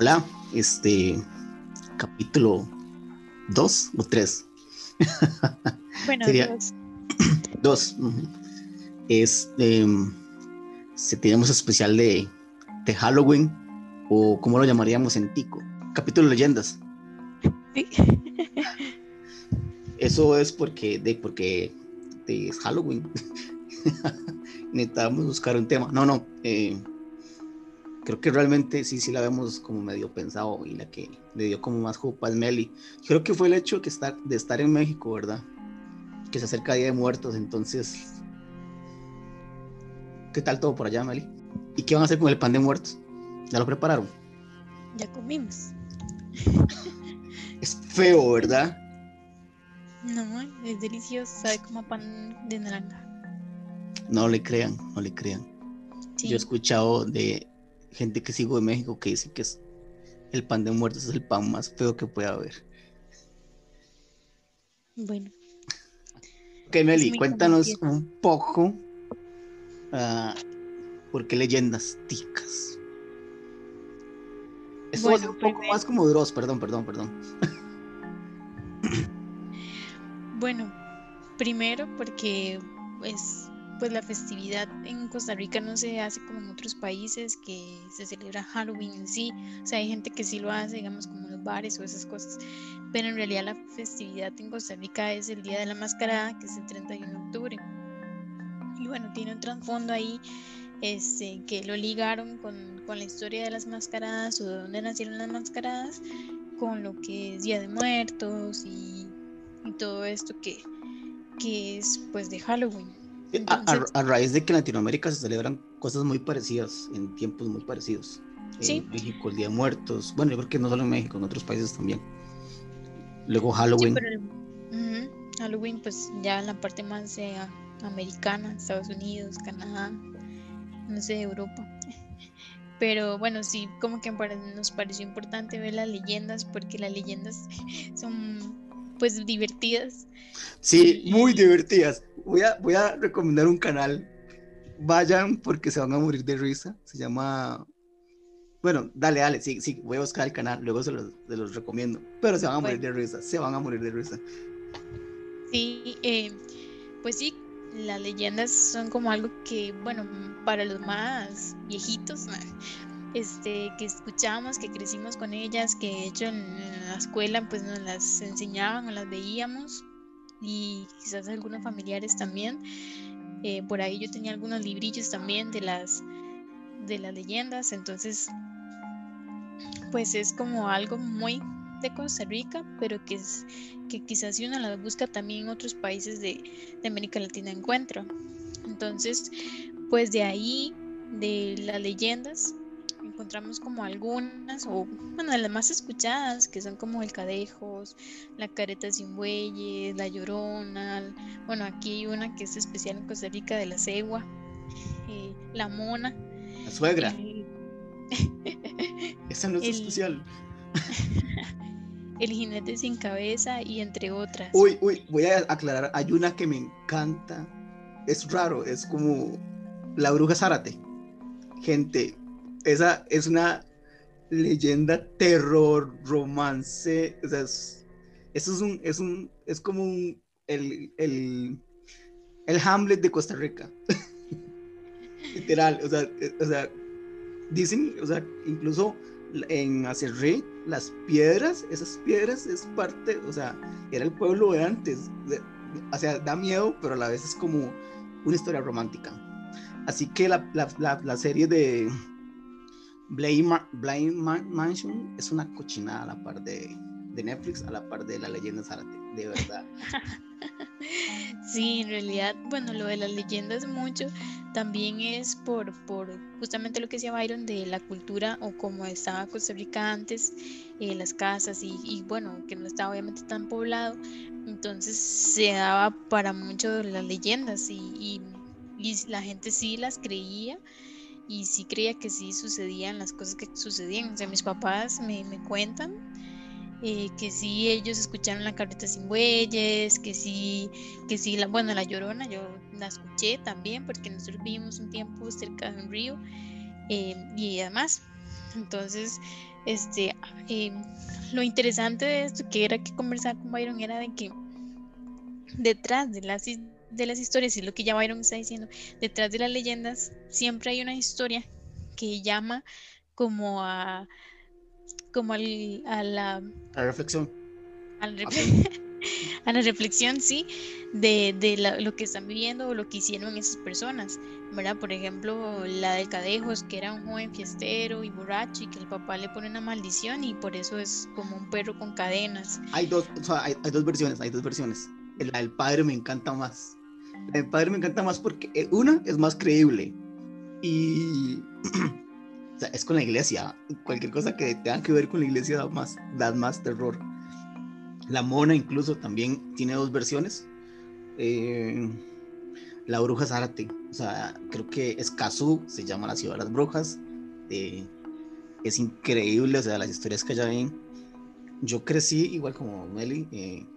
Hola, este capítulo 2 o 3. Bueno, Sería- dos. Dos. ujú. Es em, si tenemos especial de, de Halloween o como lo llamaríamos en Tico. Capítulo leyendas. Sí. Eso es porque de porque de- es Halloween. Necesitábamos buscar un tema. No, no. eh, creo que realmente sí, sí la vemos como medio pensado y la que le dio como más jupa es Meli. Creo que fue el hecho de, que estar, de estar en México, ¿verdad? Que se acerca Día de Muertos, entonces. ¿Qué tal todo por allá, Meli? ¿Y qué van a hacer con el pan de muertos? ¿Ya lo prepararon? Ya comimos. Es feo, ¿verdad? No, es delicioso, sabe como pan de naranja. No le crean, no le crean. Sí. Yo he escuchado de gente que sigo de México que dice que es el pan de muertos es el pan más feo que puede haber. Bueno, Ok, Meli, cuéntanos un poco ah, por qué leyendas ticas. Esto va a ser Bueno, un poco primero- más como Dross, perdón, perdón, perdón. bueno, primero porque es pues la festividad en Costa Rica no se hace como en otros países que se celebra Halloween en sí. O sea, hay gente que sí lo hace, digamos, como los bares o esas cosas. Pero en realidad la festividad en Costa Rica es el Día de la Mascarada, que es el 31 de octubre. Y bueno, tiene un trasfondo ahí este, que lo ligaron con, con la historia de las mascaradas o de dónde nacieron las mascaradas, con lo que es Día de Muertos y, y todo esto que, que es pues de Halloween. A, a- Entonces- a raíz de que en Latinoamérica se celebran cosas muy parecidas, en tiempos muy parecidos. En Sí. México, el Día de Muertos. Bueno, yo creo que no solo en México, en otros países también. Luego Sí, Halloween. pero el- ujú, Halloween pues ya en la parte más eh, americana, Estados Unidos, Canadá, no sé, Europa. Pero bueno, sí, como que nos pareció importante ver las leyendas porque las leyendas son pues divertidas. Sí, muy divertidas. Voy a, voy a recomendar un canal. Vayan porque se van a morir de risa. Se llama. Bueno, dale, dale, sí, sí, voy a buscar el canal, luego se los, se los recomiendo. Pero se van a morir Bueno. de risa, se van a morir de risa. Sí, eh, pues sí, las leyendas son como algo que, bueno, para los más viejitos, este, que escuchamos, que crecimos con ellas, que de hecho en, en la escuela pues nos las enseñaban o las veíamos y quizás algunos familiares también. Eh, por ahí yo tenía algunos librillos también de las de las leyendas, entonces pues es como algo muy de Costa Rica, pero que es que quizás si uno las busca también en otros países de, de América Latina encuentra. Entonces, pues de ahí, de las leyendas, encontramos como algunas, o bueno, de las más escuchadas, que son como el Cadejos, la Careta sin Bueyes, la Llorona, bueno, aquí hay una que es especial en Costa Rica de la Cegua, eh, la Mona. La suegra, el- esa no es el- especial. el jinete sin cabeza y entre otras. Uy, uy, voy a aclarar, hay una que me encanta. Es raro, es como la bruja Zárate. Gente, esa es una leyenda, terror, romance. O sea, es, eso es un, es un, es como un, el, el, el Hamlet de Costa Rica. Literal, o sea, eh, o sea, dicen, o sea, incluso en Acerré, las piedras, esas piedras es parte, o sea, era el pueblo de antes. o sea, da miedo, pero a la vez es como una historia romántica. Así que la, la, la, la serie de Blind, Blind Ma- Mansion es una cochinada a la par de, de Netflix, a la par de la leyenda Zárate, de verdad. Sí, en realidad, bueno, lo de las leyendas mucho también es por, por justamente lo que decía Byron de la cultura o como estaba Costa Rica antes, eh, las casas y, y bueno, que no estaba obviamente tan poblado, entonces se daba para mucho de las leyendas y, y la gente sí las creía y sí creía que sí sucedían las cosas que sucedían. O sea, mis papás me, me cuentan eh, que sí ellos escucharon la carreta sin bueyes, que sí, que sí, la, bueno, la llorona yo la escuché también porque nosotros vivimos un tiempo cerca de un río eh, y además, Entonces, este, eh, lo interesante de esto que era que conversar con Byron era de que detrás de las, de las historias, y lo que ya Byron está diciendo, detrás de las leyendas siempre hay una historia que llama como a como al, a la a reflexión a la reflexión, sí, de, lo que están viviendo o lo que hicieron esas personas, ¿verdad? Por ejemplo, la de Cadejos, que era un joven fiestero y borracho y que el papá le pone una maldición y por eso es como un perro con cadenas. Hay dos, hay, dos versiones, hay dos versiones. La del padre me encanta más. Del padre me encanta más porque eh, una es más creíble y es con la iglesia. Cualquier cosa que tenga que ver con la iglesia da más, da más terror. La mona incluso también tiene dos versiones. Eh, la bruja Zárate, o sea, creo que Escazú se llama la ciudad de las brujas. Eh, es increíble, o sea, las historias que allá ven. Yo crecí igual como Meli.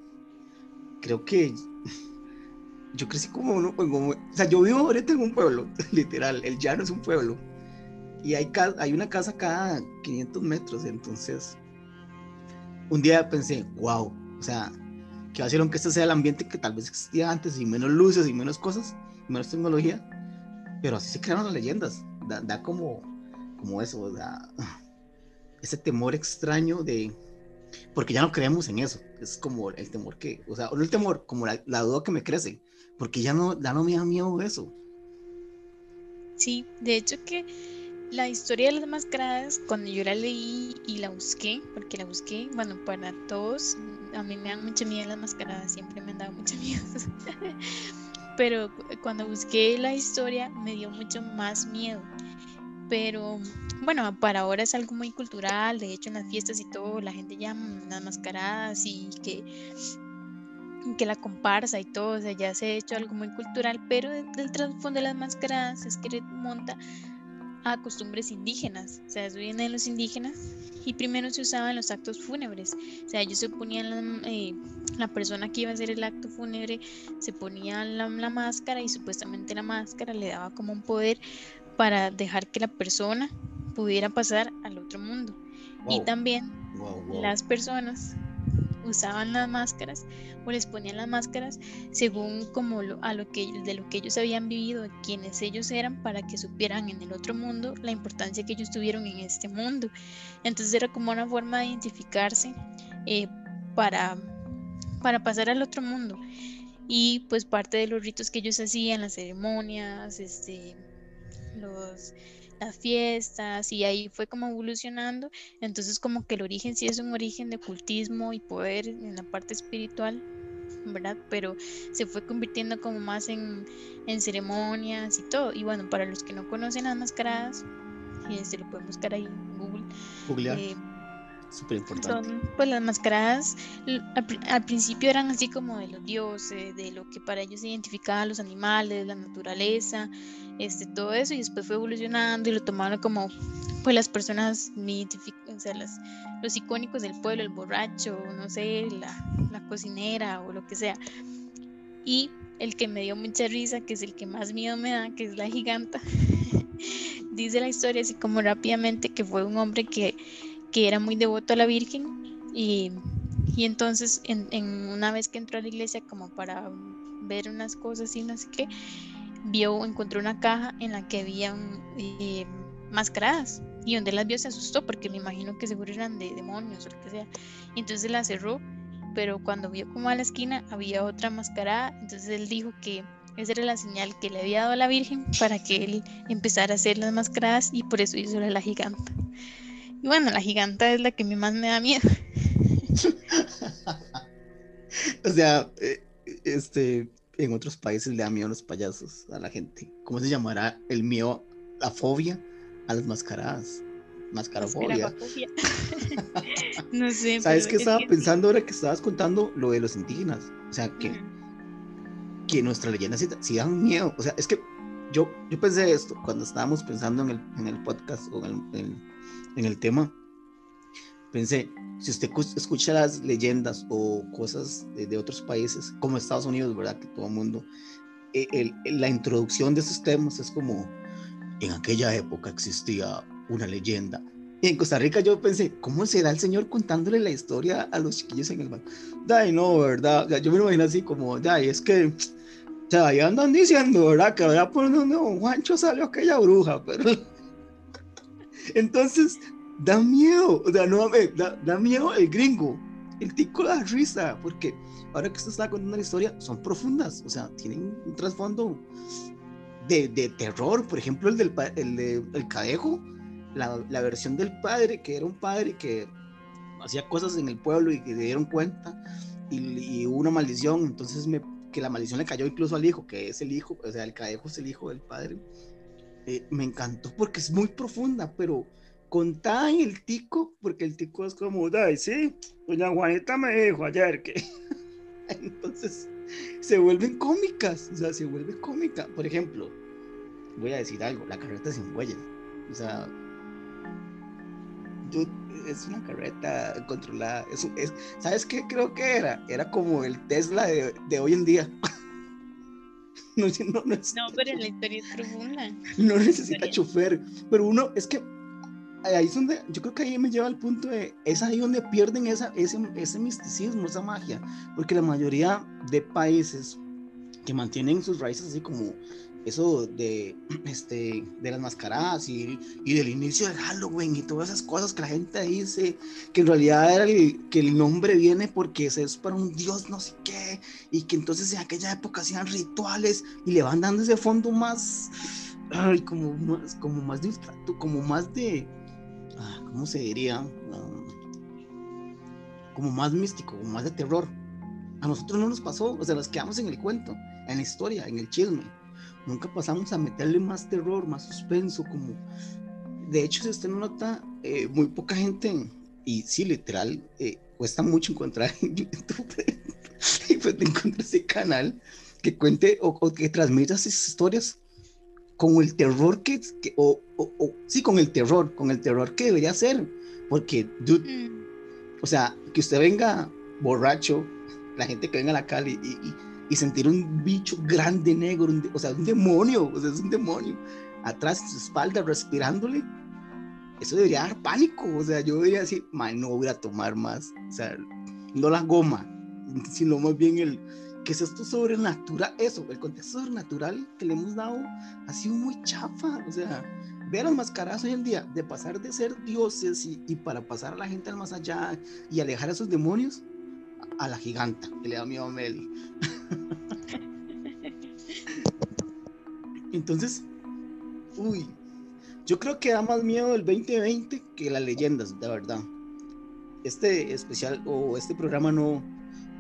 Creo que yo crecí como uno, como, o sea, yo vivo ahorita en un pueblo, literal, el llano es un pueblo. Y hay, hay una casa cada 500 metros, entonces un día pensé, wow, o sea, que va a ser aunque este sea el ambiente que tal vez existía antes y menos luces y menos cosas, menos tecnología, pero así se crearon las leyendas. Da, como, como eso, da, ese temor extraño de, porque ya no creemos en eso, es como el temor que, o sea, no el temor, como la duda que me crece, porque ya no, ya no me da miedo eso. Sí, de hecho que la historia de las mascaradas, cuando yo la leí y la busqué, porque la busqué, bueno, para todos, a mí me dan mucha miedo las mascaradas, siempre me han dado mucha miedo. Pero cuando busqué la historia me dio mucho más miedo. Pero bueno, para ahora es algo muy cultural, de hecho en las fiestas y todo, la gente llama las mascaradas y que que la comparsa y todo, o sea, ya se ha hecho algo muy cultural, pero el trasfondo de las mascaradas es que monta a costumbres indígenas, o sea, eso viene de los indígenas y primero se usaba en los actos fúnebres, o sea, ellos se ponían la, eh, la persona que iba a hacer el acto fúnebre se ponía la, máscara y supuestamente la máscara le daba como un poder para dejar que la persona pudiera pasar al otro mundo. Y también las personas usaban las máscaras o les ponían las máscaras según como a lo que de lo que ellos habían vivido, quienes ellos eran para que supieran en el otro mundo la importancia que ellos tuvieron en este mundo. Entonces era como una forma de identificarse eh, para, para pasar al otro mundo. Y pues parte de los ritos que ellos hacían, las ceremonias, este, los las fiestas y ahí fue como evolucionando. Entonces como que el origen sí es un origen de ocultismo y poder en la parte espiritual, ¿verdad? Pero se fue convirtiendo como más en, en ceremonias y todo. Y bueno, para los que no conocen las mascaradas, y se lo pueden buscar ahí en Google. Eh, Súper importante. Son, pues las mascaradas al, principio eran así como de los dioses, de lo que para ellos se identificaba los animales, la naturaleza, este, todo eso, y después fue evolucionando y lo tomaron como pues las personas, o sea, las, los icónicos del pueblo, el borracho, no sé, la, la cocinera o lo que sea. Y el que me dio mucha risa, que es el que más miedo me da, que es la giganta, dice la historia así como rápidamente que fue un hombre que que era muy devoto a la Virgen y, y entonces en, en, una vez que entró a la iglesia como para ver unas cosas y no sé qué, vio, encontró una caja en la que había eh, mascaradas y donde las vio se asustó porque me imagino que seguro eran de demonios o lo que sea. Y entonces la cerró, pero cuando vio como a la esquina había otra mascarada, entonces él dijo que esa era la señal que le había dado a la Virgen para que él empezara a hacer las mascaradas y por eso hizo la giganta. Y bueno, la giganta es la que más me da miedo. o sea, eh, este, en otros países le da miedo a los payasos, a la gente. ¿Cómo se llamará el miedo, la fobia a las mascaradas? Mascarafobia. no sé. ¿Sabes qué estaba pensando ahora que estabas contando lo de los indígenas? O sea, que, que nuestra leyenda sí, dan miedo. O sea, es que yo, yo pensé esto cuando estábamos pensando en el, en el podcast o en el, en el tema, pensé, si usted escucha las leyendas o cosas de, otros países, como Estados Unidos, ¿verdad? Que todo el mundo, e, la introducción de esos temas es como, en aquella época existía una leyenda Y en Costa Rica yo pensé, ¿cómo será el señor contándole la historia a los chiquillos en el banco? Dai, no, ¿verdad? yo me lo imagino así como, dai, es que, o sea, ahí andan diciendo, ¿verdad? Que allá por donde Juancho salió aquella bruja, pero... Entonces, da miedo, o sea, no, da, da miedo el gringo, el tico da risa, porque ahora que usted está contando la historia, son profundas, o sea, tienen un trasfondo de, de terror, por ejemplo, el del el de, cadejo, la, la, versión del padre, que era un padre que hacía cosas en el pueblo y que dieron cuenta y, hubo una maldición, entonces me, que la maldición le cayó incluso al hijo, que es el hijo, o sea, el cadejo es el hijo del padre. Eh, me encantó porque es muy profunda, pero contada en el tico, porque el tico es como, ay, sí, doña Juanita me dijo ayer que... entonces se vuelven cómicas, o sea, se vuelve cómica. Por ejemplo, voy a decir algo, la carreta sin huellas. O sea, es una carreta controlada. Es, ¿Sabes qué creo que era? Era como el Tesla de hoy en día. no, no, no, pero la historia es profunda. No necesita chofer. Pero uno, es que ahí es donde, yo creo que ahí me lleva al punto de, es ahí donde pierden esa, ese, ese misticismo, esa magia. Porque la mayoría de países que mantienen sus raíces así como eso de, este, de las mascaradas y, y, del inicio del Halloween y todas esas cosas que la gente dice, que en realidad el, que el nombre viene porque es para un dios no sé qué, y que entonces en aquella época hacían rituales y le van dando ese fondo más, como más, como más de como más de, ah, ¿cómo se diría? Um, como más místico, como más de terror. A nosotros no nos pasó, o sea, nos quedamos en el cuento, en la historia, en el chisme nunca pasamos a meterle más terror, más suspenso, como... De hecho, si usted no nota, eh, muy poca gente, y sí, literal, eh, cuesta mucho encontrar en YouTube, y pues encontrar ese canal que cuente o, que transmita esas historias con el terror que, o, o, sí, con el terror, con el terror que debería ser, porque, dude, mm. o sea, que usted venga borracho, la gente que venga a la calle y, y y sentir un bicho grande negro, o sea, un demonio, o sea, es un demonio, atrás de su espalda respirándole, eso debería dar pánico, o sea, yo debería decir, man, no voy a tomar más, o sea, no la goma, sino más bien el, que es esto sobrenatural, eso, el contexto sobrenatural que le hemos dado ha sido muy chafa, o sea, ver las mascaras hoy en día, de pasar de ser dioses y, y para pasar a la gente al más allá y alejar a esos demonios, a la giganta, que le da miedo a Meli. Entonces, uy, yo creo que da más miedo el 2020 que las leyendas, de verdad. Este especial o este programa no,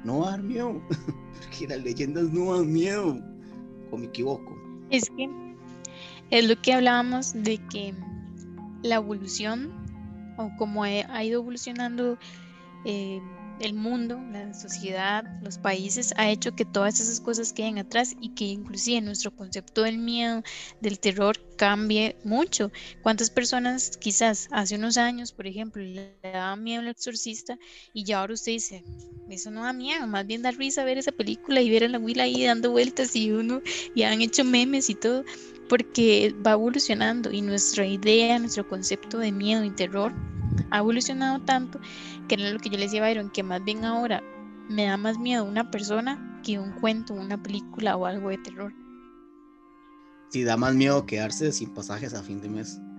no va a dar miedo, porque las leyendas no dan miedo, o me equivoco. Es que es lo que hablábamos de que la evolución, o como ha ido evolucionando eh, el mundo, la sociedad, los países, ha hecho que todas esas cosas queden atrás y que inclusive nuestro concepto del miedo, del terror, cambie mucho. ¿Cuántas personas quizás hace unos años, por ejemplo, le daba miedo al exorcista y ya ahora usted dice, eso no da miedo, más bien da risa ver esa película y ver a la abuela ahí dando vueltas y uno, y han hecho memes y todo, porque va evolucionando y nuestra idea, nuestro concepto de miedo y terror ha evolucionado tanto que era lo que yo les decía a Byron, que más bien ahora me da más miedo una persona que un cuento, una película o algo de terror. Sí, da más miedo quedarse sin pasajes a fin de mes.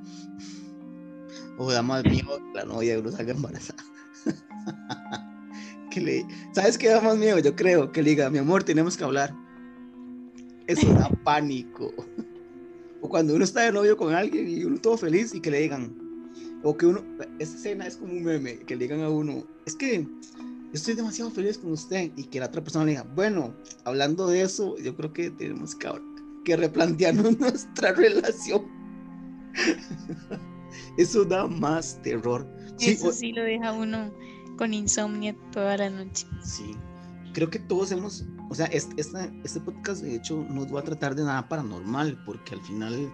O da más miedo que la novia de uno salga embarazada. que le... ¿Sabes qué da más miedo? Yo creo que le diga, mi amor, tenemos que hablar. Eso da pánico. o cuando uno está de novio con alguien y uno todo feliz y que le digan, o que uno, esa escena es como un meme, que le digan a uno, es que estoy demasiado feliz con usted y que la otra persona le diga, bueno, hablando de eso, yo creo que tenemos que, que replantearnos nuestra relación. eso da más terror. Eso sí, lo deja uno con insomnio toda la noche. Sí, creo que todos hemos, o sea, este, este podcast de hecho no va a tratar de nada paranormal, porque al final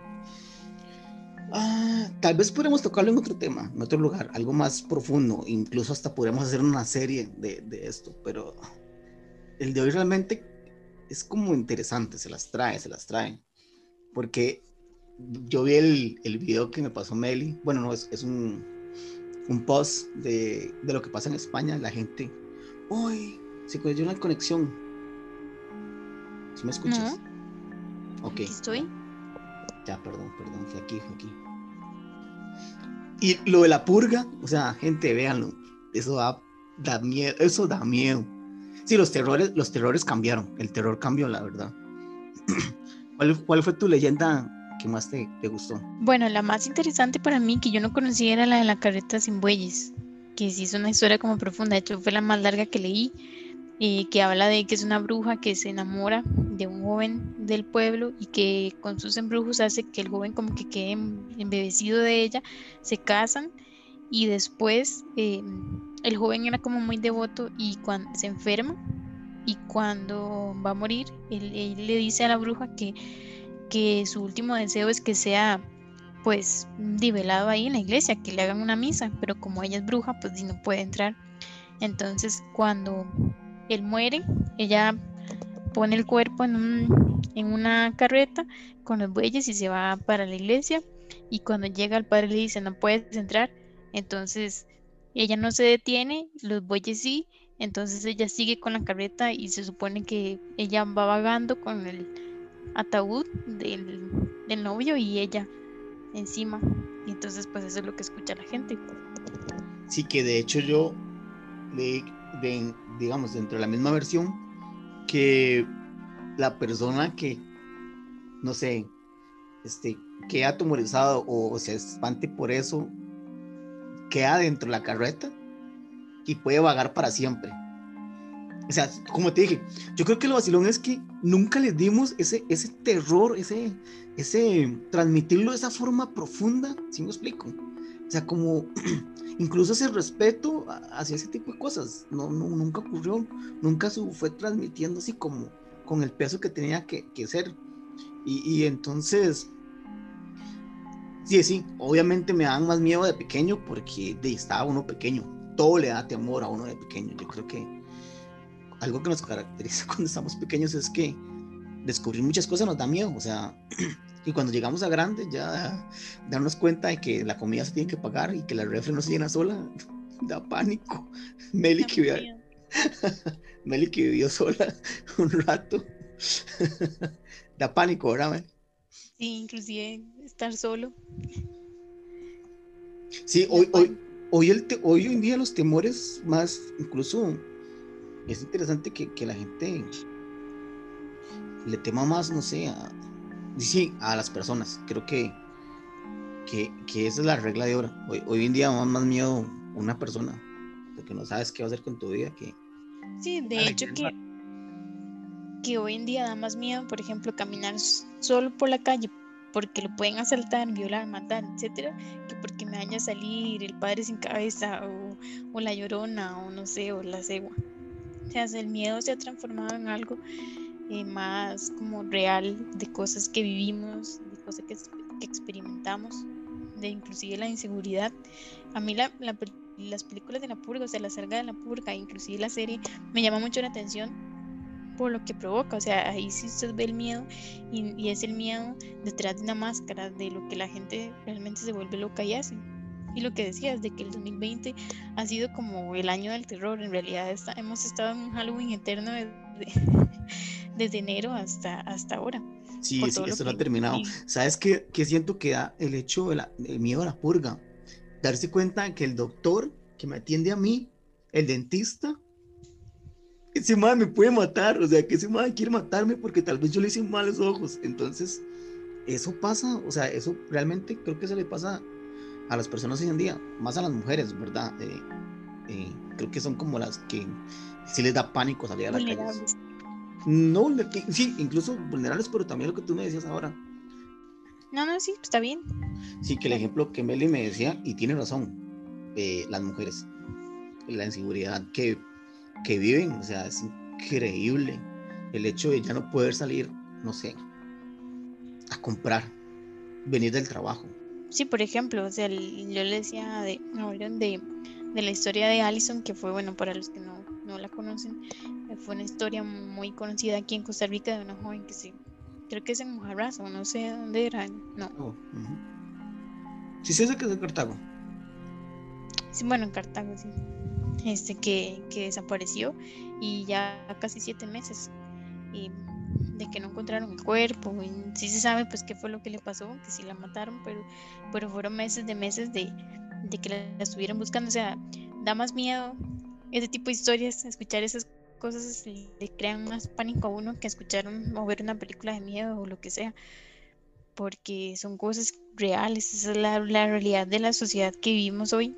Ah, tal vez podremos tocarlo en otro tema, en otro lugar, algo más profundo, incluso hasta podríamos hacer una serie de, de, esto, pero el de hoy realmente es como interesante, se las trae, se las trae, porque yo vi el, el video que me pasó Meli, bueno, no, es, es, un, un post de, de lo que pasa en España, la gente, uy, se cayó una conexión. ¿Sí me escuchas? Ok. estoy. Ya, perdón, perdón, fue aquí, fue aquí. Y lo de la purga, o sea, gente, véanlo, eso da, da miedo, eso da miedo. Sí, los terrores, los terrores cambiaron, el terror cambió, la verdad. ¿Cuál, cuál fue tu leyenda que más te, te, gustó? Bueno, la más interesante para mí que yo no conocía era la de la carreta sin bueyes, que sí es una historia como profunda, de hecho fue la más larga que leí que habla de que es una bruja que se enamora de un joven del pueblo y que con sus embrujos hace que el joven como que quede embebecido de ella, se casan y después eh, el joven era como muy devoto y cuando se enferma y cuando va a morir, él, le dice a la bruja que, que su último deseo es que sea pues nivelado ahí en la iglesia, que le hagan una misa, pero como ella es bruja, pues no puede entrar. Entonces cuando él muere, ella pone el cuerpo en, una carreta con los bueyes y se va para la iglesia y cuando llega el padre le dice no puedes entrar, entonces ella no se detiene, los bueyes sí, entonces ella sigue con la carreta y se supone que ella va vagando con el ataúd del, novio y ella encima. Entonces pues eso es lo que escucha la gente. Sí, que de hecho yo le de, digamos, dentro de la misma versión, que la persona que, no sé, este, queda atemorizado o, se espante por eso, queda dentro de la carreta y puede vagar para siempre. O sea, como te dije, yo creo que lo vacilón es que nunca les dimos ese, ese terror, ese, ese transmitirlo de esa forma profunda, si me explico? O sea, como incluso ese respeto hacia ese tipo de cosas, no, nunca ocurrió, nunca fue transmitiendo así como con el peso que tenía que, ser. Y, entonces, sí, sí, obviamente me dan más miedo de pequeño porque de, estaba uno pequeño, todo le da temor a uno de pequeño. Yo creo que algo que nos caracteriza cuando estamos pequeños es que descubrir muchas cosas nos da miedo, o sea, y cuando llegamos a grande ya darnos cuenta de que la comida se tiene que pagar y que la refri no se llena sola, da pánico. Meli que, vivió, Meli que vivió sola un rato, da pánico, ¿verdad, Meli? Sí, inclusive estar solo. Sí, hoy, hoy, hoy, el hoy en día los temores más, incluso es interesante que, que la gente le tema más, no sé, a, sí, a las personas. Creo que, que, que, esa es la regla de oro. Hoy, hoy en día más, más miedo una persona, porque no sabes qué va a hacer con tu vida que... Sí, de hecho que, que hoy en día da más miedo, por ejemplo, caminar solo por la calle porque lo pueden asaltar, violar, matar, etcétera, que porque me vaya a salir el padre sin cabeza o, o la llorona o no sé, o la cegua. O sea, el miedo se ha transformado en algo eh, más como real de cosas que vivimos, de cosas que, experimentamos, de inclusive la inseguridad. A mí la, las películas de la purga, o sea, la salga de la purga, inclusive la serie, me llama mucho la atención por lo que provoca, o sea, ahí sí usted ve el miedo y, y es el miedo detrás de una máscara, de lo que la gente realmente se vuelve loca y hace. Y lo que decías de que el 2020 ha sido como el año del terror, en realidad está, hemos estado en un Halloween eterno de, desde enero hasta, hasta ahora. Sí, sí eso no ha terminado. ¿Sabes qué, qué, siento que da el hecho del miedo a la purga? Darse cuenta que el doctor que me atiende a mí, el dentista, ese madre me puede matar, o sea, que ese madre quiere matarme porque tal vez yo le hice malos ojos. Entonces, eso pasa, o sea, eso realmente creo que se le pasa a las personas hoy en día, más a las mujeres, ¿verdad? Eh, eh, creo que son como las que sí les da pánico salir a la calle. No, sí, incluso vulnerables, pero también lo que tú me decías ahora. No, no, sí, está bien. Sí, que el ejemplo que Meli me decía, y tiene razón, eh, las mujeres, la inseguridad que, que viven, o sea, es increíble el hecho de ya no poder salir, no sé, a comprar, venir del trabajo. Sí, por ejemplo, o sea, yo le decía de, de, de la historia de Allison, que fue, bueno, para los que no, no la conocen, fue una historia muy conocida aquí en Costa Rica de una joven que se, creo que es en Mojarras o no sé dónde era, no. Oh, sí, sé que es de Cartago. sí, bueno, en Cartago, sí, este, que, que desapareció y ya casi siete meses y de que no encontraron el cuerpo. Y sí se sabe pues qué fue lo que le pasó, que sí la mataron, pero, pero fueron meses de meses de, de que la estuvieran buscando. O sea, da más miedo ese tipo de historias, escuchar esas cosas le crean más pánico a uno que escuchar o ver una película de miedo o lo que sea. Porque son cosas reales, esa es la, la realidad de la sociedad que vivimos hoy.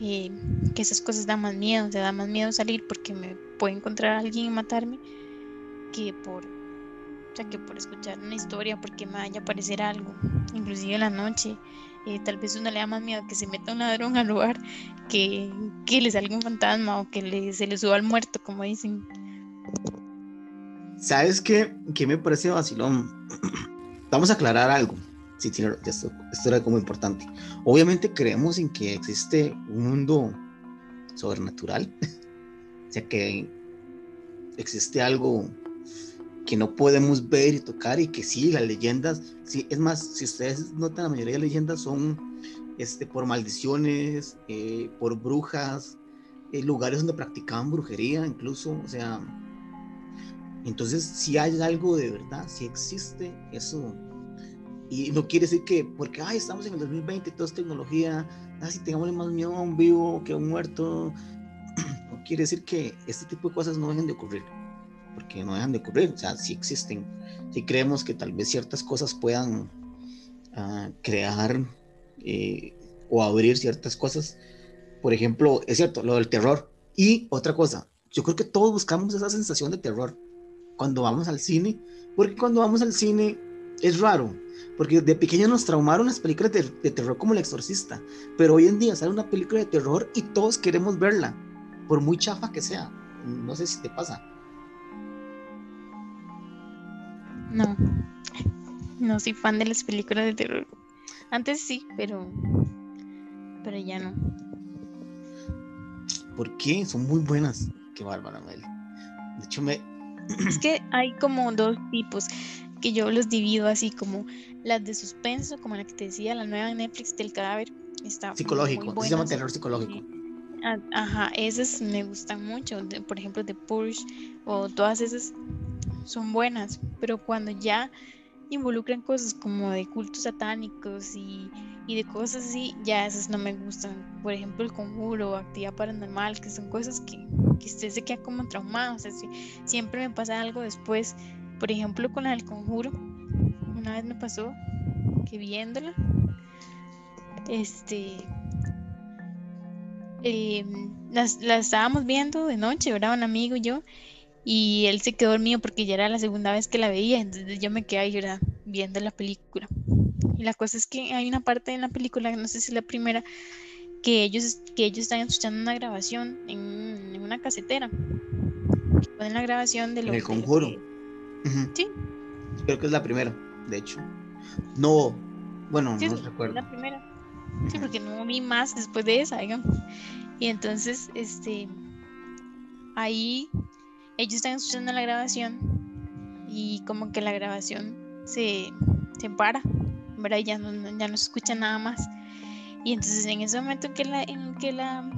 Y que esas cosas dan más miedo, o sea, da más miedo salir porque me puede encontrar alguien y matarme que por, que por escuchar una historia, porque me vaya a aparecer algo, inclusive en la noche. Tal vez uno le da más miedo que se meta un ladrón al lugar que, que le salga un fantasma o que se le suba al muerto, como dicen. ¿Sabes qué, qué me parece vacilón? Vamos a aclarar algo. Sí, esto, esto era como importante. Obviamente creemos en que existe un mundo sobrenatural. o sea, que existe algo que no podemos ver y tocar y que sí, las leyendas, sí, es más, si ustedes notan, la mayoría de leyendas son este, por maldiciones, eh, por brujas, eh, lugares donde practicaban brujería incluso, o sea, entonces si hay algo de verdad, si existe eso, y no quiere decir que, porque, ay, estamos en el 2020, todo es tecnología, así ah, tengamos más miedo a un vivo que a un muerto, no quiere decir que este tipo de cosas no dejen de ocurrir porque no dejan de ocurrir, o sea, sí existen, sí creemos que tal vez ciertas cosas puedan uh, crear eh, o abrir ciertas cosas. Por ejemplo, es cierto, lo del terror. Y otra cosa, yo creo que todos buscamos esa sensación de terror cuando vamos al cine, porque cuando vamos al cine es raro, porque de pequeños nos traumaron las películas de, de, terror como El Exorcista, pero hoy en día sale una película de terror y todos queremos verla, por muy chafa que sea. No sé si te pasa. No, no soy fan de las películas de terror. Antes sí, pero, pero ya no. ¿Por qué? Son muy buenas. Qué bárbara, Mel. De hecho, me... Es que hay como dos tipos que yo los divido así como las de suspenso, como la que te decía, la nueva Netflix del cadáver. Está psicológico, se llama terror psicológico. Ajá, esas me gustan mucho, por ejemplo, The Purge o todas esas son buenas, pero cuando ya involucran cosas como de cultos satánicos y, de cosas así, ya esas no me gustan. Por ejemplo, el conjuro actividad paranormal, que son cosas que, que usted se queda como traumado. O sea, siempre me pasa algo después. Por ejemplo, con la del conjuro, una vez me pasó que viéndola, este, eh, la estábamos viendo de noche, ¿verdad? Un amigo y yo, y él se quedó dormido porque ya era la segunda vez que la veía, entonces yo me quedé ahí viendo la película. Y la cosa es que hay una parte en la película, no sé si es la primera, que ellos, que ellos están escuchando una grabación en, una casetera. Ponen la grabación de lo En el conjuro. Sí. Creo que es la primera, de hecho. No, bueno, no recuerdo. la primera. Sí, porque no vi más después de esa, digamos. Y entonces, este, ahí ellos están escuchando la grabación y como que la grabación se, se para, ¿verdad? Ya no, ya no se escucha nada más. Y entonces en ese momento en que la, en que la,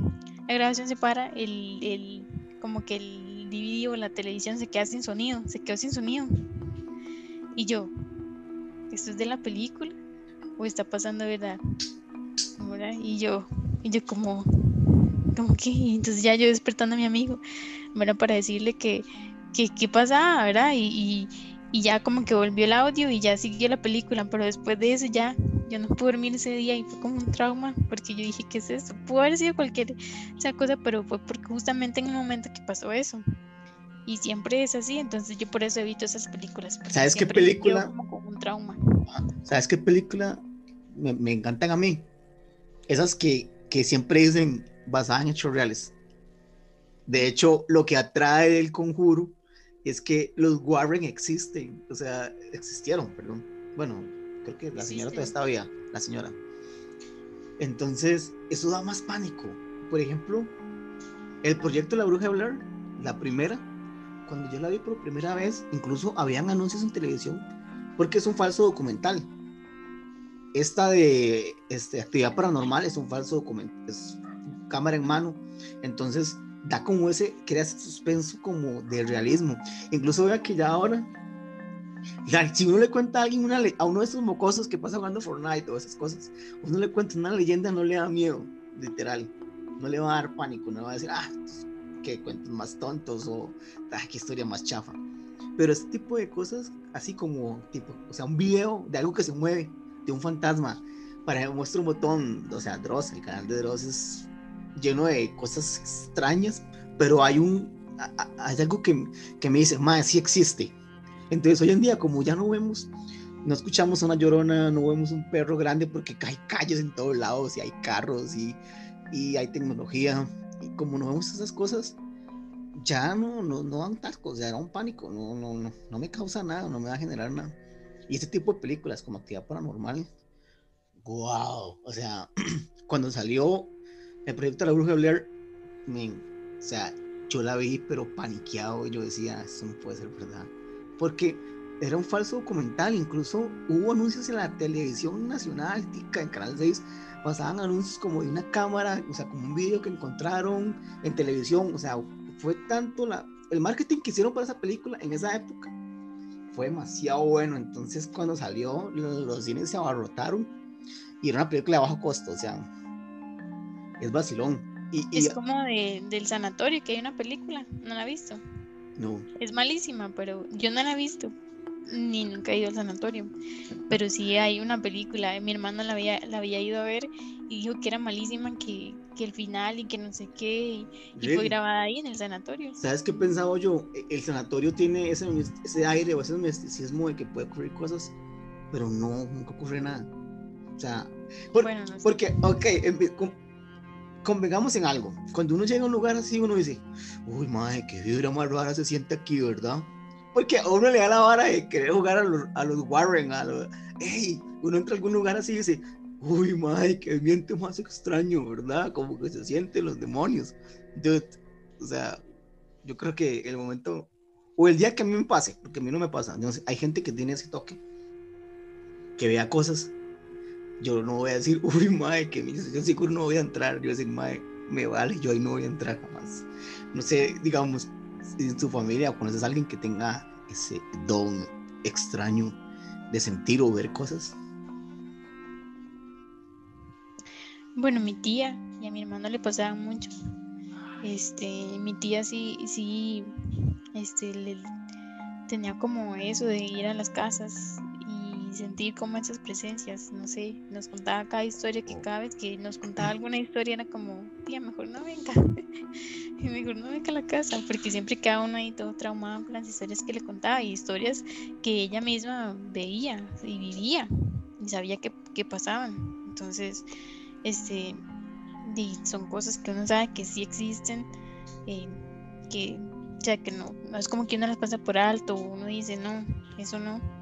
grabación se para, el, el, como que el DVD o la televisión se queda sin sonido, se quedó sin sonido. Y yo, ¿esto es de la película? ¿O está pasando verdad? ¿verdad? Y yo, y yo como, como que, entonces ya yo despertando a mi amigo, ¿verdad? Para decirle que, que qué pasaba, ¿verdad? Y, y, ya como que volvió el audio y ya siguió la película, pero después de eso ya yo no pude dormir ese día y fue como un trauma, porque yo dije, ¿qué es eso? Pudo haber sido cualquier esa cosa, pero fue porque justamente en el momento que pasó eso. Y siempre es así, entonces yo por eso evito esas películas. ¿Sabes qué película? Como, un trauma. ¿Sabes qué película me, me encantan a mí? Esas que, que siempre dicen, basada en hechos reales. De hecho, lo que atrae el conjuro es que los Warren existen, o sea, existieron, perdón. Bueno, creo que la señora todavía viva, la señora. Entonces, eso da más pánico. Por ejemplo, el proyecto La Bruja Blair, la primera, cuando yo la vi por primera vez, incluso habían anuncios en televisión, porque es un falso documental. Esta de este, actividad paranormal es un falso documental, cámara en mano. Entonces da como ese, crea ese suspenso como de realismo. Incluso vea que ya ahora, si uno le cuenta a alguien una a uno de esos mocosos que pasa jugando Fortnite o esas cosas, uno le cuenta una leyenda, no le da miedo, literal. No le va a dar pánico, no va a decir, ah, qué cuentos más tontos o ah, qué historia más chafa. Pero este tipo de cosas, así como, tipo, o sea, un video de algo que se mueve, de un fantasma, para muestra un botón, o sea, Dross, el canal de Dross es lleno de cosas extrañas, pero hay un, hay algo que, que me dice, más sí existe. Entonces hoy en día, como ya no vemos, no escuchamos una llorona, no vemos un perro grande porque hay calles en todos lados y hay carros y, y hay tecnología. Y como no vemos esas cosas, ya no, no, no dan tascos, ya era un pánico, no, no, no, no me causa nada, no me va a generar nada. Y este tipo de películas como Actividad Paranormal, wow, o sea, cuando salió el proyecto de la Bruja Blair, o sea, yo la vi pero paniqueado y yo decía, eso no puede ser verdad, porque era un falso documental, incluso hubo anuncios en la televisión nacional, en Canal 6, pasaban anuncios como de una cámara, o sea, como un video que encontraron en televisión, o sea, fue tanto la, el marketing que hicieron para esa película en esa época fue demasiado bueno. Entonces, cuando salió, los, cines se abarrotaron y era una película de bajo costo, o sea, es vacilón. Y, es como de, del sanatorio, que hay una película, no la he visto. No. Es malísima, pero yo no la he visto ni nunca he ido al sanatorio, pero sí hay una película, mi hermano la había, la había ido a ver y dijo que era malísima, que, que el final y que no sé qué, y, fue grabada ahí en el sanatorio. ¿Sabes qué pensaba yo? E, el sanatorio tiene ese, ese aire o ese misticismo de que puede ocurrir cosas, pero no, nunca ocurre nada. O sea, porque, ok, convengamos en algo. Cuando uno llega a un lugar así, uno dice, uy, madre, qué vibra más rara se siente aquí, ¿verdad? Porque a uno le da la vara de querer jugar a los, a los Warren, a los... Hey, uno entra a algún lugar así y dice, uy, madre, qué ambiente más extraño, ¿verdad? Como que se sienten los demonios. Dude, o sea, yo creo que el momento, o el día que a mí me pase, porque a mí no me pasa, hay gente que tiene ese toque, que vea cosas, yo no voy a decir, uy, madre, que yo seguro no voy a entrar, yo voy a decir, madre, me vale, yo ahí no voy a entrar jamás. No sé, digamos, en tu familia conoces a alguien que tenga ese don extraño de sentir o ver cosas? Bueno, mi tía y a mi hermano le pasaba mucho. Este, mi tía sí, sí, este, le, tenía como eso de ir a las casas sentir como esas presencias, no sé, nos contaba cada historia que cada vez que nos contaba alguna historia era como, tía, mejor no venga, mejor no venga a la casa, porque siempre quedaba uno ahí todo traumado con las historias que le contaba y historias que ella misma veía y vivía y sabía que, pasaban. Entonces, este, son cosas que uno sabe que sí existen, eh, que, o sea, que no, no es como que uno las pasa por alto, uno dice, no, eso no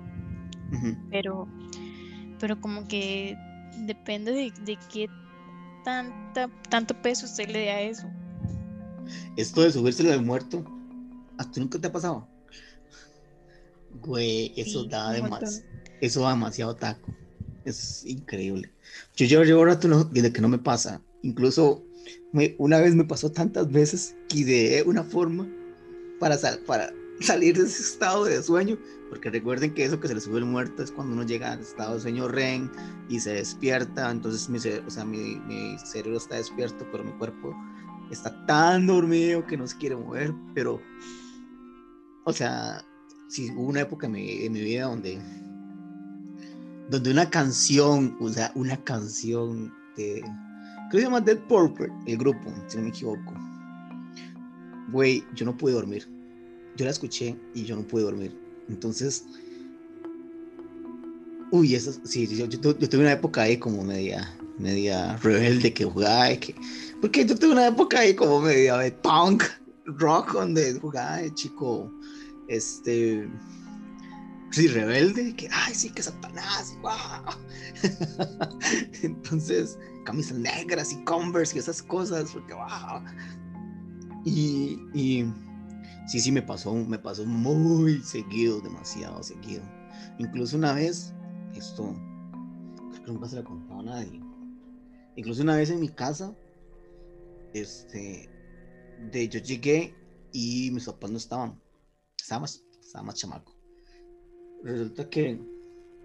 pero, pero como que depende de, de qué tanta, tanto peso usted le dé a eso. Esto de subirse del muerto, ¿a nunca te ha pasado? Güey, eso da demasiado, eso da demasiado taco. Es increíble. Yo llevo, llevo rato de que no me pasa. Incluso una vez me pasó tantas veces que ideé una forma para, para salir de ese estado de sueño, porque recuerden que eso que se le sube el muerto es cuando uno llega al estado de sueño REM y se despierta, entonces mi, cerebro está despierto, pero mi cuerpo está tan dormido que no se quiere mover, pero, o sea, si hubo una época en mi, en mi vida donde, donde una canción, o sea, una canción de, creo que se llama Dead Purple, el grupo, si no me equivoco, güey, yo no pude dormir yo la escuché y yo no pude dormir. Entonces, uy, eso sí, yo, tuve una época ahí como media, media rebelde que jugaba, que, porque yo tuve una época ahí como media de punk, rock, donde jugaba de chico, este, sí, rebelde, que, ay, sí, que Satanás, wow. Entonces, camisas negras y Converse y esas cosas, porque, wow. Y, y sí, sí me pasó, me pasó muy seguido, demasiado seguido. Incluso una vez, esto, creo que nunca se lo he contado a nadie. Incluso una vez en mi casa, este, de yo llegué y mis papás no estaban. Estaba más, estaba más chamaco. Resulta que,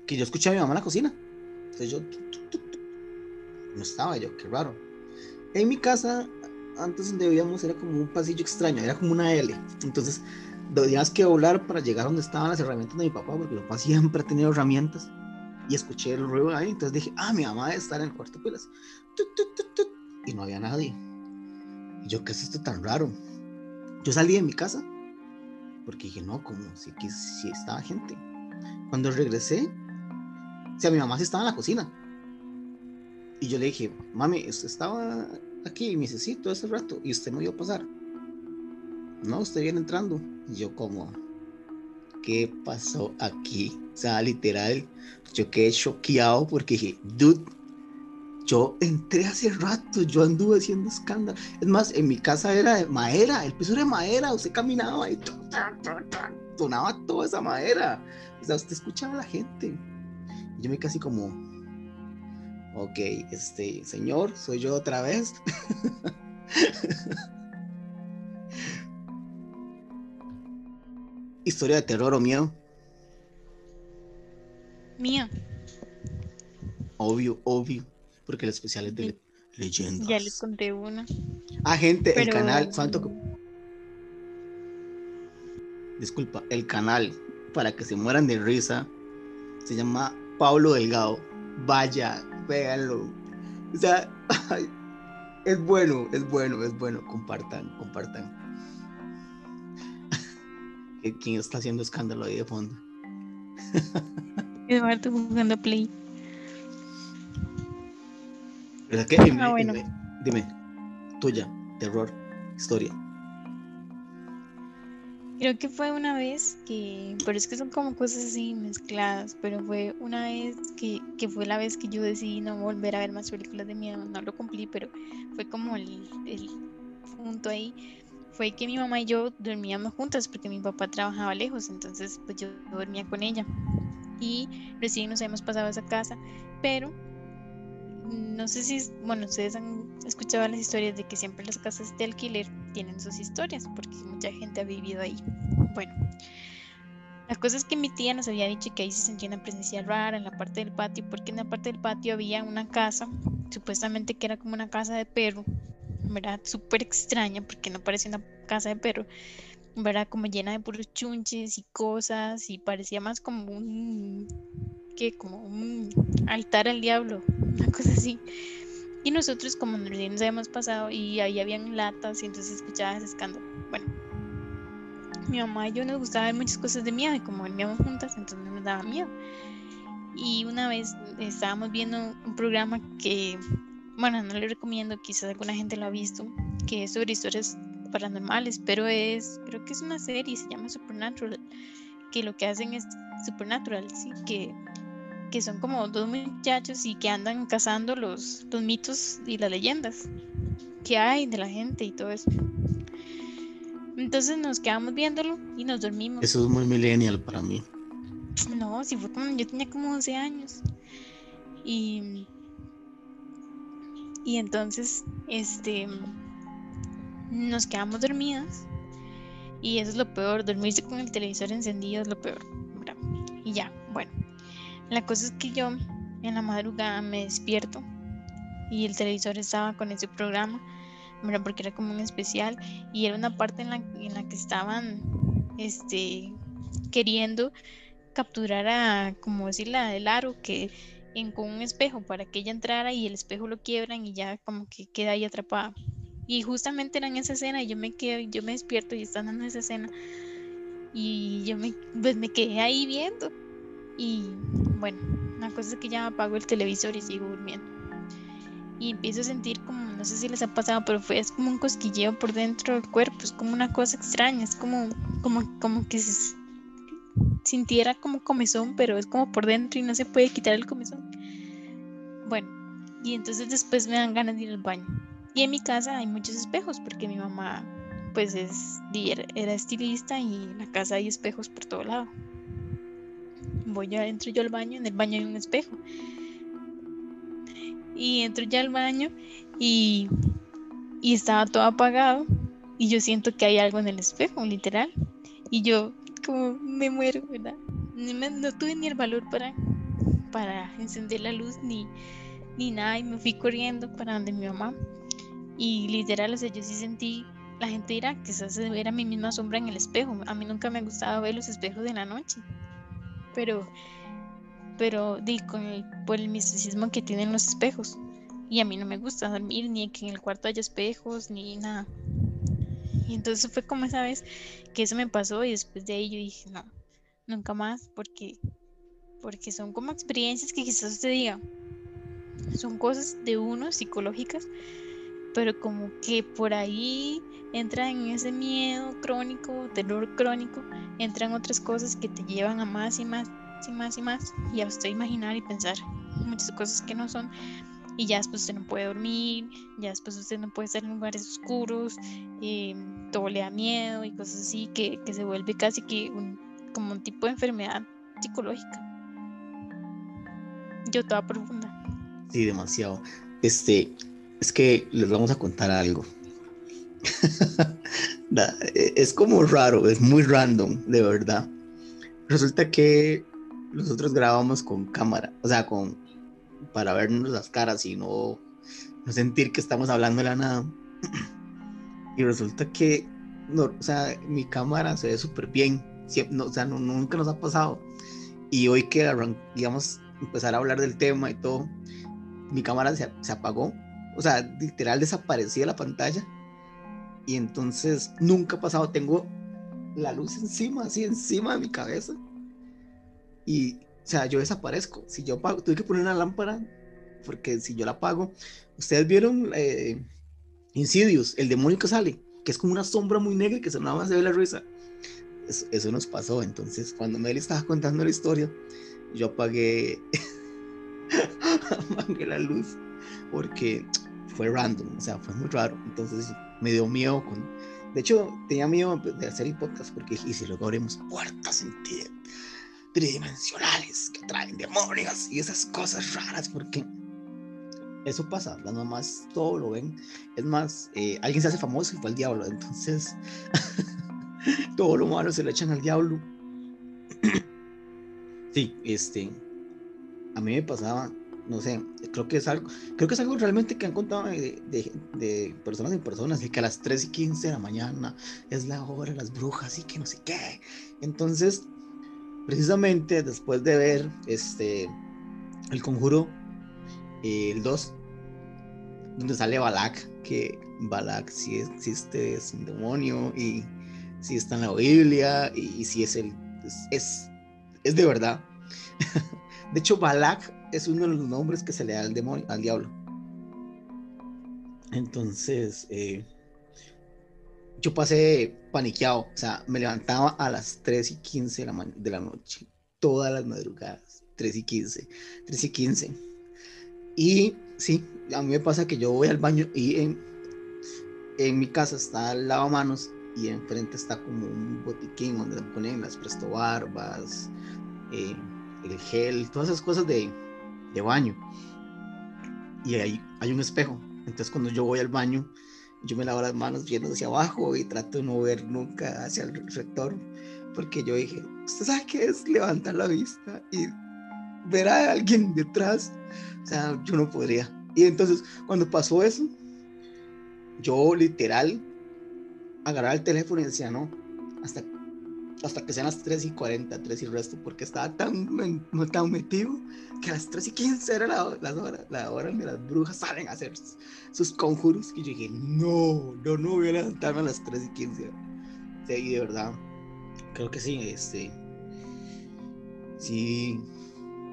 que yo escuché a mi mamá en la cocina. Entonces yo no estaba yo, qué raro. En mi casa, antes donde vivíamos, era como un pasillo extraño, era como una L. Entonces, tenías que volar para llegar donde estaban las herramientas de mi papá, porque mi papá siempre ha tenido herramientas. Y escuché el ruido ahí, entonces dije, ah, mi mamá debe estar en el cuarto de pilas. Y no había nadie. Y yo, ¿qué es esto tan raro? Yo salí de mi casa, porque dije, no, como si, que, si estaba gente. Cuando regresé, o sea, mi mamá sí estaba en la cocina. Y yo le dije, mami, estaba aquí y me dice, sí, todo ese rato, y usted iba a pasar. No, usted viene entrando. Y yo como, ¿qué pasó aquí? O sea, literal, yo quedé choqueado porque dije, dude, yo entré hace rato, yo anduve haciendo escándalo. Es más, en mi casa era de madera, el piso era de madera, usted caminaba y sonaba toda esa madera. O sea, usted escuchaba a la gente. yo me casi como, ok, este, señor, soy yo otra vez. Historia de terror o miedo. Mía. Obvio, obvio. Porque el especial es de leyendas. Ya les conté una. Ah, gente, el canal. ¿Cuánto? Disculpa, el canal para que se mueran de risa se llama Pablo Delgado. Vaya, véanlo. O sea, es bueno, es bueno, es bueno. Compartan, compartan. ¿Quién está haciendo escándalo ahí de fondo? Eduardo jugando Play. ¿Verdad que? Dime, ah, bueno. dime, tuya, terror, historia. Creo que fue una vez que, pero es que son como cosas así mezcladas, pero fue una vez que, que fue la vez que yo decidí no volver a ver más películas de miedo, no lo cumplí, pero fue como el, el punto ahí fue que mi mamá y yo dormíamos juntas porque mi papá trabajaba lejos, entonces pues yo dormía con ella. Y recién nos hemos pasado a esa casa, pero no sé si, bueno, ustedes han escuchado las historias de que siempre las casas de alquiler tienen sus historias, porque mucha gente ha vivido ahí. Bueno, la cosa es que mi tía nos había dicho que ahí se sentía una presencia rara en la parte del patio, porque en la parte del patio había una casa, supuestamente que era como una casa de perro, ¿verdad? Súper extraña porque no parecía una casa de perro, ¿verdad? Como llena de puros chunches y cosas y parecía más como un, ¿qué? Como un altar al diablo, una cosa así. Y nosotros como nos habíamos pasado y ahí habían latas y entonces escuchaba ese escándalo. Bueno, mi mamá y yo nos gustaba ver muchas cosas de miedo y como dormíamos juntas, entonces nos daba miedo. Y una vez estábamos viendo un programa que bueno, no le recomiendo, quizás alguna gente lo ha visto, que es sobre historias paranormales, pero es, creo que es una serie, se llama Supernatural, que lo que hacen es Supernatural, sí, que, que son como dos muchachos y que andan cazando los, los mitos y las leyendas que hay de la gente y todo eso. Entonces nos quedamos viéndolo y nos dormimos. Eso es muy millennial para mí. No, si fue como, yo tenía como 11 años. Y y entonces, este, nos quedamos dormidas. Y eso es lo peor, dormirse con el televisor encendido es lo peor. Y ya. La cosa es que yo en la madrugada me despierto y el televisor estaba con ese programa, porque era como un especial y era una parte en la, en la que estaban este, queriendo capturar a, como decir, la aro que en, con un espejo para que ella entrara y el espejo lo quiebran y ya como que queda ahí atrapada. Y justamente era en esa escena y yo me quedo, yo me despierto y están en esa escena y yo me, pues me quedé ahí viendo. Y bueno, la cosa es que ya apago el televisor y sigo durmiendo. Y empiezo a sentir como, no sé si les ha pasado, pero fue es como un cosquilleo por dentro del cuerpo, es como una cosa extraña, es como, como, como que se, sintiera como comezón, pero es como por dentro y no se puede quitar el comezón. Bueno, y entonces después me dan ganas de ir al baño. Y en mi casa hay muchos espejos porque mi mamá pues es era estilista y en la casa hay espejos por todo lado. Voy a entro yo al baño, en el baño hay un espejo. Y entro ya al baño y y estaba todo apagado y yo siento que hay algo en el espejo, literal. Y yo como me muero, ¿verdad? No, tuve ni el valor para, para encender la luz ni, ni nada y me fui corriendo para donde mi mamá. Y literal, o sea, yo sí sentí, la gente dirá se era mi misma sombra en el espejo. A mí nunca me gustaba ver los espejos de la noche. Pero, pero di, con el, por el misticismo que tienen los espejos. Y a mí no me gusta dormir ni que en el cuarto haya espejos ni nada. Y entonces fue como esa vez que eso me pasó y después de ahí yo dije, no, nunca más, porque, porque son como experiencias que quizás usted diga, son cosas de uno psicológicas, pero como que por ahí entra en ese miedo crónico, terror crónico, entran otras cosas que te llevan a más y más y más y más y a usted imaginar y pensar muchas cosas que no son y ya después usted no puede dormir, ya después usted no puede estar en lugares oscuros, eh, todo le da miedo y cosas así, que, se vuelve casi que un, como un tipo de enfermedad psicológica. Yo toda profunda. Sí, demasiado. Este, es que les vamos a contar algo. es como raro, es muy random, de verdad. Resulta que nosotros grabamos con cámara, o sea, con para vernos las caras y no, no sentir que estamos hablando de la nada. y resulta que, no, o sea, mi cámara se ve súper bien, no, o sea, nunca nos ha pasado. Y hoy que, digamos, empezar a hablar del tema y todo, mi cámara se, se apagó, o sea, literal desaparecía la pantalla. Y entonces nunca ha pasado, tengo la luz encima, así encima de mi cabeza. Y o sea, yo desaparezco. Si yo apago, tuve que poner una lámpara, porque si yo la apago, ustedes vieron eh, Insidious, el demonio que sale, que es como una sombra muy negra que se nada más se ve la risa. Eso, nos pasó. Entonces, cuando Meli estaba contando la historia, yo apagué, apagué la luz, porque fue random, o sea, fue muy raro. Entonces, me dio miedo con. De hecho, tenía miedo de hacer el podcast porque y si luego abrimos puertas en tridimensionales que traen demonios y esas cosas raras, porque eso pasa, las mamás todo lo ven. Es más, eh, alguien se hace famoso y fue el diablo, entonces todo lo malo se le echan al diablo. sí, este, a mí me pasaba, no sé, creo que es algo, creo que es algo realmente que han contado de, de, personas y personas, de que a las 3 y 15 de la mañana es la hora de las brujas y que no sé qué. Entonces, precisamente después de ver este el conjuro el 2 donde sale Balak que Balak si existe es un demonio y si está en la Biblia y, si es el es, es, de verdad de hecho Balak es uno de los nombres que se le da al demonio al diablo entonces eh, yo pasé paniqueado, o sea, me levantaba a las 3 y 15 de la, de la noche, todas las madrugadas, 3 y 15, 3 y 15. Y sí, a mí me pasa que yo voy al baño y en, en mi casa está el lavamanos y enfrente está como un botiquín donde ponen las presto barbas, eh, el gel, todas esas cosas de, de baño. Y ahí hay un espejo. Entonces cuando yo voy al baño, yo me lavo las manos viendo hacia abajo y trato de no ver nunca hacia el rector, porque yo dije, ¿usted sabe qué es levantar la vista y ver a alguien detrás? O sea, yo no podría. Y entonces, cuando pasó eso, yo literal agarraba el teléfono y decía, no, hasta hasta que sean las 3 y 40, 3 y resto, porque estaba tan, tan metido que a las 3 y 15 era la, la, hora, la hora donde las brujas salen a hacer sus, conjuros. Y yo dije, no, no, no voy a levantarme a las 3 y 15. Sí, de verdad, creo que sí, este, sí,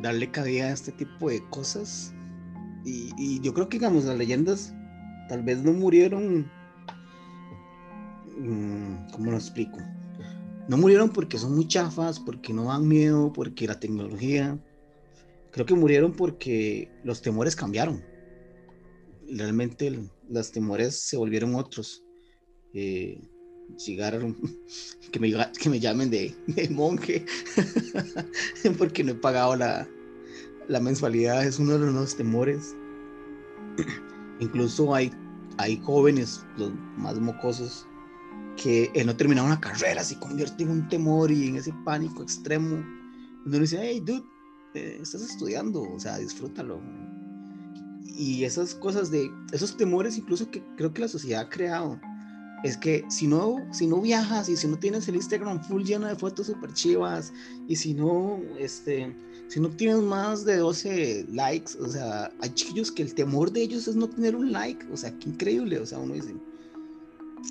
darle cabida a este tipo de cosas. Y, y yo creo que, digamos, las leyendas tal vez no murieron. Mm, ¿Cómo lo explico? No murieron porque son muy chafas, porque no dan miedo, porque la tecnología. Creo que murieron porque los temores cambiaron. Realmente los temores se volvieron otros. Eh, que me, que me llamen de, monje, porque no he pagado la, la mensualidad, es uno de los nuevos temores. Incluso hay, hay jóvenes, los más mocosos, que el no terminar una carrera se convierte en un temor y en ese pánico extremo. Uno dice, hey, dude, eh, estás estudiando, o sea, disfrútalo. Y esas cosas de, esos temores incluso que creo que la sociedad ha creado, es que si no, si no viajas y si no tienes el Instagram full lleno de fotos super chivas y si no, este, si no tienes más de 12 likes, o sea, hay chiquillos que el temor de ellos es no tener un like, o sea, qué increíble, o sea, uno dice,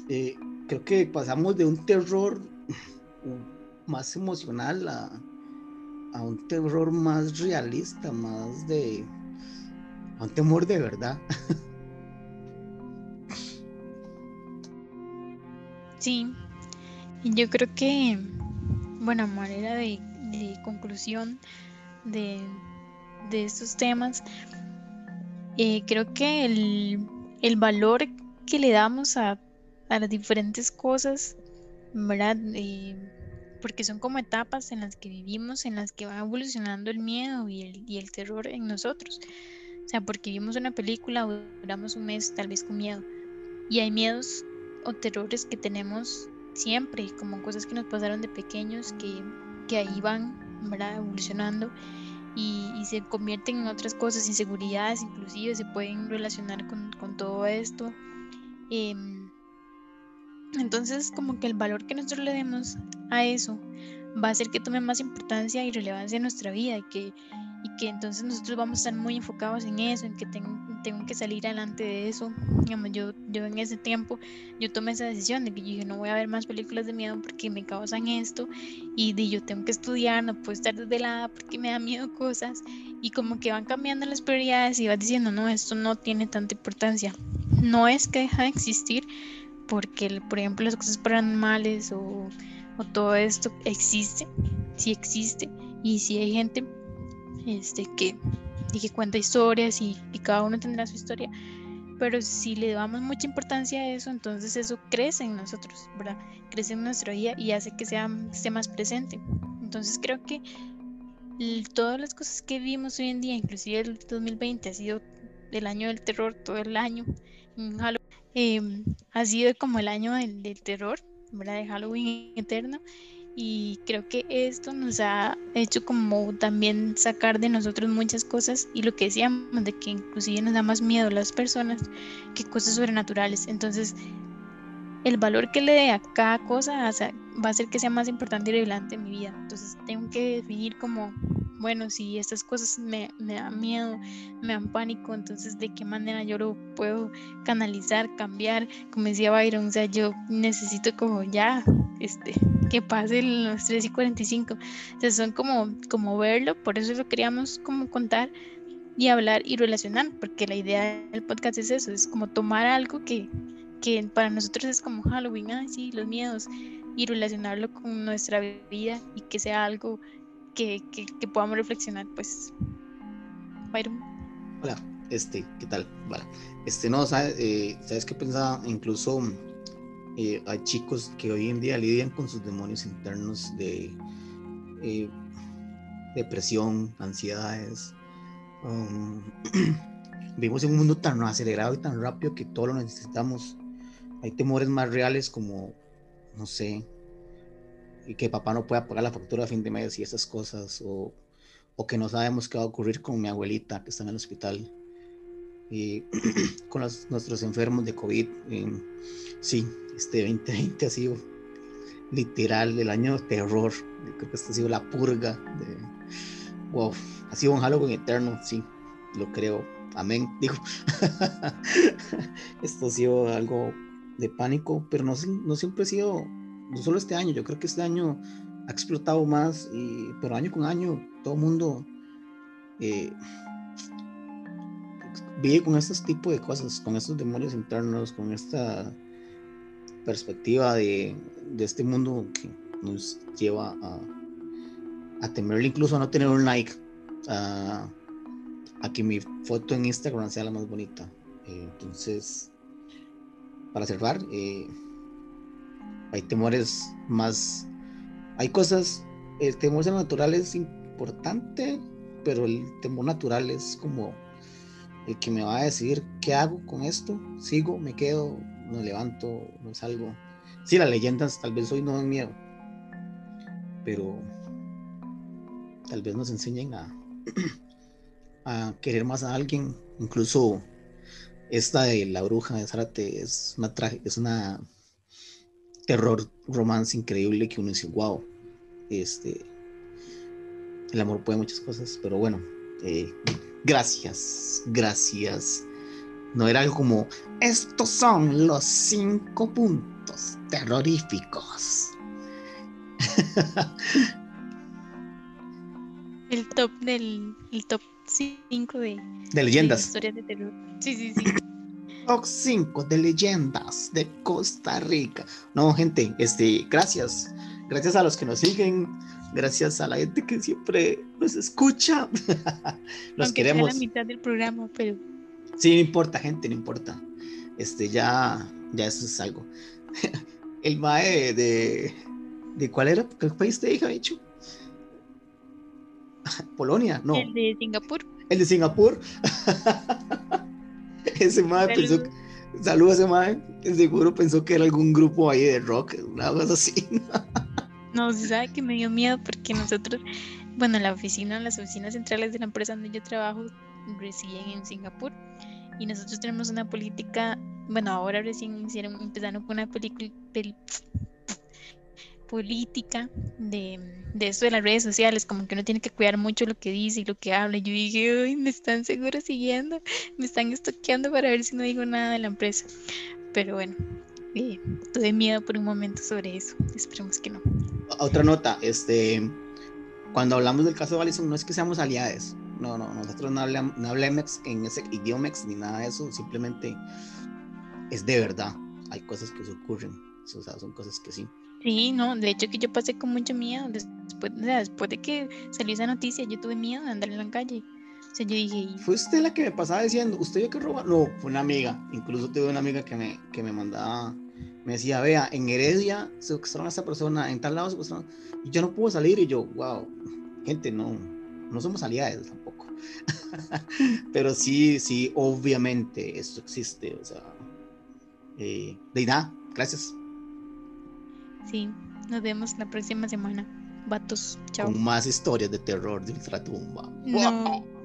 eh, creo que pasamos de un terror más emocional a, a un terror más realista, más de, a un temor de verdad. Sí, yo creo que, bueno, manera de, de conclusión de, de, estos temas, eh, creo que el, el, valor que le damos a, a las diferentes cosas, ¿verdad? Porque son como etapas en las que vivimos, en las que va evolucionando el miedo y el, y el terror en nosotros. O sea, porque vimos una película, duramos un mes tal vez con miedo. Y hay miedos o terrores que tenemos siempre, como cosas que nos pasaron de pequeños que, que ahí van ¿verdad? evolucionando y, y, se convierten en otras cosas, inseguridades inclusive se pueden relacionar con, con todo esto. Eh, entonces como que el valor que nosotros le demos a eso va a hacer que tome más importancia y relevancia en nuestra vida y que, y que entonces nosotros vamos a estar muy enfocados en eso, en que tengo, tengo que salir adelante de eso. Digamos, yo, yo en ese tiempo, yo tomé esa decisión de que yo dije, no voy a ver más películas de miedo porque me causan esto y de yo tengo que estudiar, no puedo estar desvelada porque me da miedo cosas y como que van cambiando las prioridades y vas diciendo, no, esto no tiene tanta importancia. No es que deja de existir porque, por ejemplo, las cosas paranormales o, o todo esto existe, sí existe y sí hay gente este, que, que cuenta historias y, cada uno tendrá su historia. Pero si le damos mucha importancia a eso, entonces eso crece en nosotros, ¿verdad? Crece en nuestra vida y hace que sea, esté más presente. Entonces creo que todas las cosas que vimos hoy en día, inclusive el 2020 ha sido el año del terror, todo el año. Eh, ha sido como el año del, terror, ¿verdad? De Halloween eterno y creo que esto nos ha hecho como también sacar de nosotros muchas cosas y lo que decíamos de que inclusive nos da más miedo a las personas que cosas sobrenaturales. Entonces, el valor que le dé a cada cosa va a hacer que sea más importante y relevante en mi vida. Entonces, tengo que definir como bueno, si estas cosas me, me, dan miedo, me dan pánico, entonces de qué manera yo lo puedo canalizar, cambiar, como decía Byron, o sea, yo necesito como ya, este, que pase los 3 y 45, o sea, son como, como verlo, por eso lo queríamos como contar y hablar y relacionar, porque la idea del podcast es eso, es como tomar algo que, que para nosotros es como Halloween, ah, sí, los miedos, y relacionarlo con nuestra vida y que sea algo que, que, podamos reflexionar, pues. Byron. Hola, este, ¿qué tal? Vale. Este, no, ¿sabes, eh, ¿sabes qué pensaba? Incluso eh, hay chicos que hoy en día lidian con sus demonios internos de eh, depresión, ansiedades. Um, vivimos en un mundo tan acelerado y tan rápido que todo lo necesitamos. Hay temores más reales como, no sé, y que papá no pueda pagar la factura a fin de mes y esas cosas, o, o que no sabemos qué va a ocurrir con mi abuelita que está en el hospital, y con los, nuestros enfermos de COVID. sí, este 2020 ha sido literal el año de terror, creo que este ha sido la purga, de, wow, ha sido un Halloween eterno, sí, lo creo, amén, digo, esto ha sido algo de pánico, pero no, no siempre ha sido no solo este año, yo creo que este año ha explotado más, pero año con año todo el mundo eh, vive con estos tipos de cosas, con estos demonios internos, con esta perspectiva de, este mundo que nos lleva a, a temerle incluso a no tener un like, a, a que mi foto en Instagram sea la más bonita. Eh, entonces, para cerrar, eh, hay temores más, hay cosas, el temor natural es importante, pero el temor natural es como el que me va a decir qué hago con esto. Sigo, me quedo, no levanto, no salgo. Sí, las leyendas tal vez hoy no dan miedo, pero tal vez nos enseñen a, querer más a alguien. Incluso esta de la bruja de Zárate es una es una terror romance increíble que uno dice, wow, este, el amor puede muchas cosas, pero bueno, eh, gracias, gracias. No era algo como, estos son los cinco puntos terroríficos. El top del el top 5 de, de leyendas. historias de terror. Sí, sí, sí. Top 5 de leyendas de Costa Rica. No, gente, este, gracias. Gracias a los que nos siguen. Gracias a la gente que siempre nos escucha. los Aunque queremos. Sea la mitad del programa, pero. Sí, no importa, gente, no importa. Este, ya, ya eso es algo. El mae de, de, ¿cuál era? ¿Qué país te dije, dicho? Polonia, no. El de Singapur. El de Singapur. ese mae pensó que, saludos ese mae, seguro pensó que era algún grupo ahí de rock, una cosa así. no, se sabe que me dio miedo porque nosotros, bueno, la oficina, las oficinas centrales de la empresa donde yo trabajo residen en Singapur y nosotros tenemos una política, bueno, ahora recién hicieron, empezaron con una película, pel, política de, de esto de las redes sociales, como que uno tiene que cuidar mucho lo que dice y lo que habla. Yo dije, uy, me están seguro siguiendo, me están estoqueando para ver si no digo nada de la empresa. Pero bueno, eh, tuve miedo por un momento sobre eso. Esperemos que no. Otra nota, este, cuando hablamos del caso de Allison, no es que seamos aliados. No, no, nosotros no hablamos, no hablamos en ese idioma ni nada de eso, simplemente es de verdad. Hay cosas que se ocurren, o sea, son cosas que sí. Sí, no, de hecho que yo pasé con mucho miedo. Después, de que salió esa noticia, yo tuve miedo de andar en la calle. O sea, yo dije. ¿Fue usted la que me pasaba diciendo, usted yo que roba? No, fue una amiga. Incluso tuve una amiga que me, que me mandaba, me decía, vea, en Heredia secuestraron a esta persona, en tal lado secuestraron. Y yo no puedo salir. Y yo, wow, gente, no, no somos aliados tampoco. Pero sí, sí, obviamente esto existe. O sea, eh, de gracias. Sí, nos vemos la próxima semana. Vatos, chao. Con más historias de terror de ultratumba. No.